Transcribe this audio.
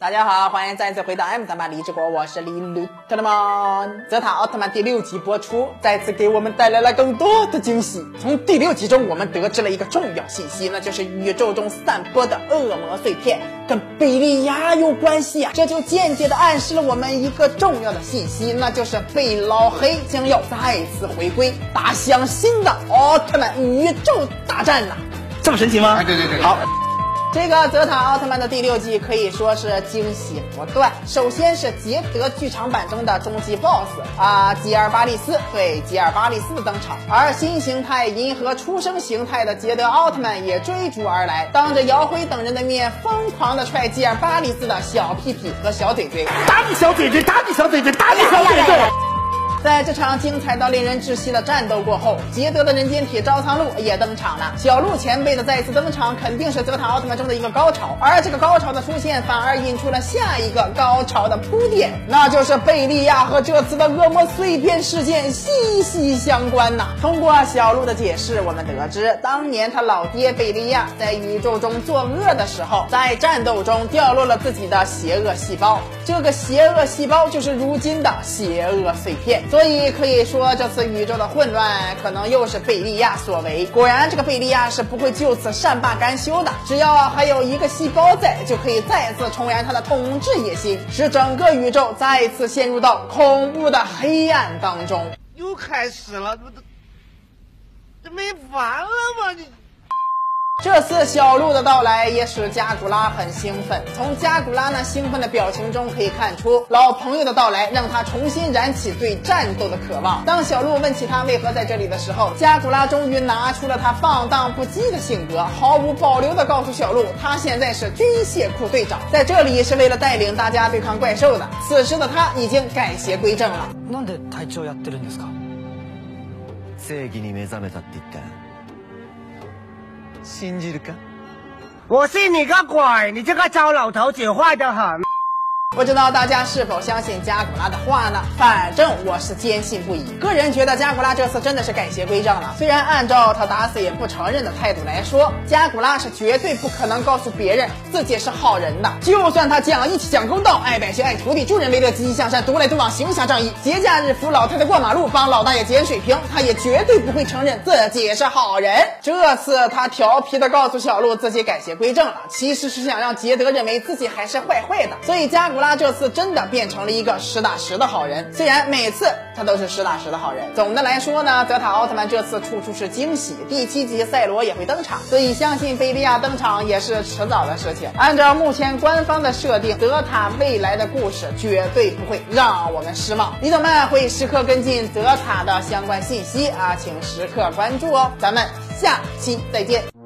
大家好，欢迎再次回到 M 三八李志国，我是李鲁特曼。泽塔奥特曼第六集播出，再次给我们带来了更多的惊喜。从第六集中，我们得知了一个重要信息，那就是宇宙中散播的恶魔碎片跟贝利亚有关系啊！这就间接的暗示了我们一个重要的信息，那就是贝老黑将要再次回归，打响新的奥特曼宇宙大战了！这么神奇吗？哎，对对对，好。这个泽塔奥特曼的第六季可以说是惊喜不断。首先是捷德剧场版中的终极 BOSS 啊，吉尔巴利斯对吉尔巴利斯的登场，而新形态银河出生形态的捷德奥特曼也追逐而来，当着姚辉等人的面疯狂的踹吉尔巴利斯的小屁屁和小嘴嘴，打你小嘴嘴，打你小嘴嘴，打你小嘴嘴。在这场精彩到令人窒息的战斗过后，捷德的人间体招仓路也登场了。小鹿前辈的再次登场，肯定是泽塔奥特曼中的一个高潮，而这个高潮的出现，反而引出了下一个高潮的铺垫，那就是贝利亚和这次的恶魔碎片事件息息相关呐。通过小鹿的解释，我们得知，当年他老爹贝利亚在宇宙中作恶的时候，在战斗中掉落了自己的邪恶细胞，这个邪恶细胞就是如今的邪恶碎片。所以可以说，这次宇宙的混乱可能又是贝利亚所为。果然，这个贝利亚是不会就此善罢甘休的。只要还有一个细胞在，就可以再次重燃他的统治野心，使整个宇宙再次陷入到恐怖的黑暗当中。又开始了，这这没完了吗？你。这次小鹿的到来也使加古拉很兴奋。从加古拉那兴奋的表情中可以看出，老朋友的到来让他重新燃起对战斗的渴望。当小鹿问起他为何在这里的时候，加古拉终于拿出了他放荡不羁的性格，毫无保留地告诉小鹿，他现在是军械库队长，在这里是为了带领大家对抗怪兽的。此时的他已经改邪归正了。なんで隊長やってるんですか正義に目覚めたって言った 信じるか我信你个鬼！你这个糟老头子坏得很。 不知道大家是否相信加古拉的话呢？反正我是坚信不疑。个人觉得加古拉这次真的是改邪归正了。虽然按照他打死也不承认的态度来说，加古拉是绝对不可能告诉别人自己是好人的。就算他讲义气、讲公道、爱百姓、爱徒弟、助人为乐、积极向善、独来独往、行侠仗义，节假日扶老太太过马路、帮老大爷捡水瓶，他也绝对不会承认自己是好人。这次他调皮的告诉小鹿自己改邪归正了，其实是想让杰德认为自己还是坏坏的。所以加古拉他这次真的变成了一个实打实的好人，虽然每次他都是实打实的好人。总的来说呢，泽塔奥特曼这次处处是惊喜。第七集赛罗也会登场，所以相信贝利亚登场也是迟早的事情。按照目前官方的设定，泽塔未来的故事绝对不会让我们失望。李总们会时刻跟进泽塔的相关信息啊，请时刻关注哦。咱们下期再见。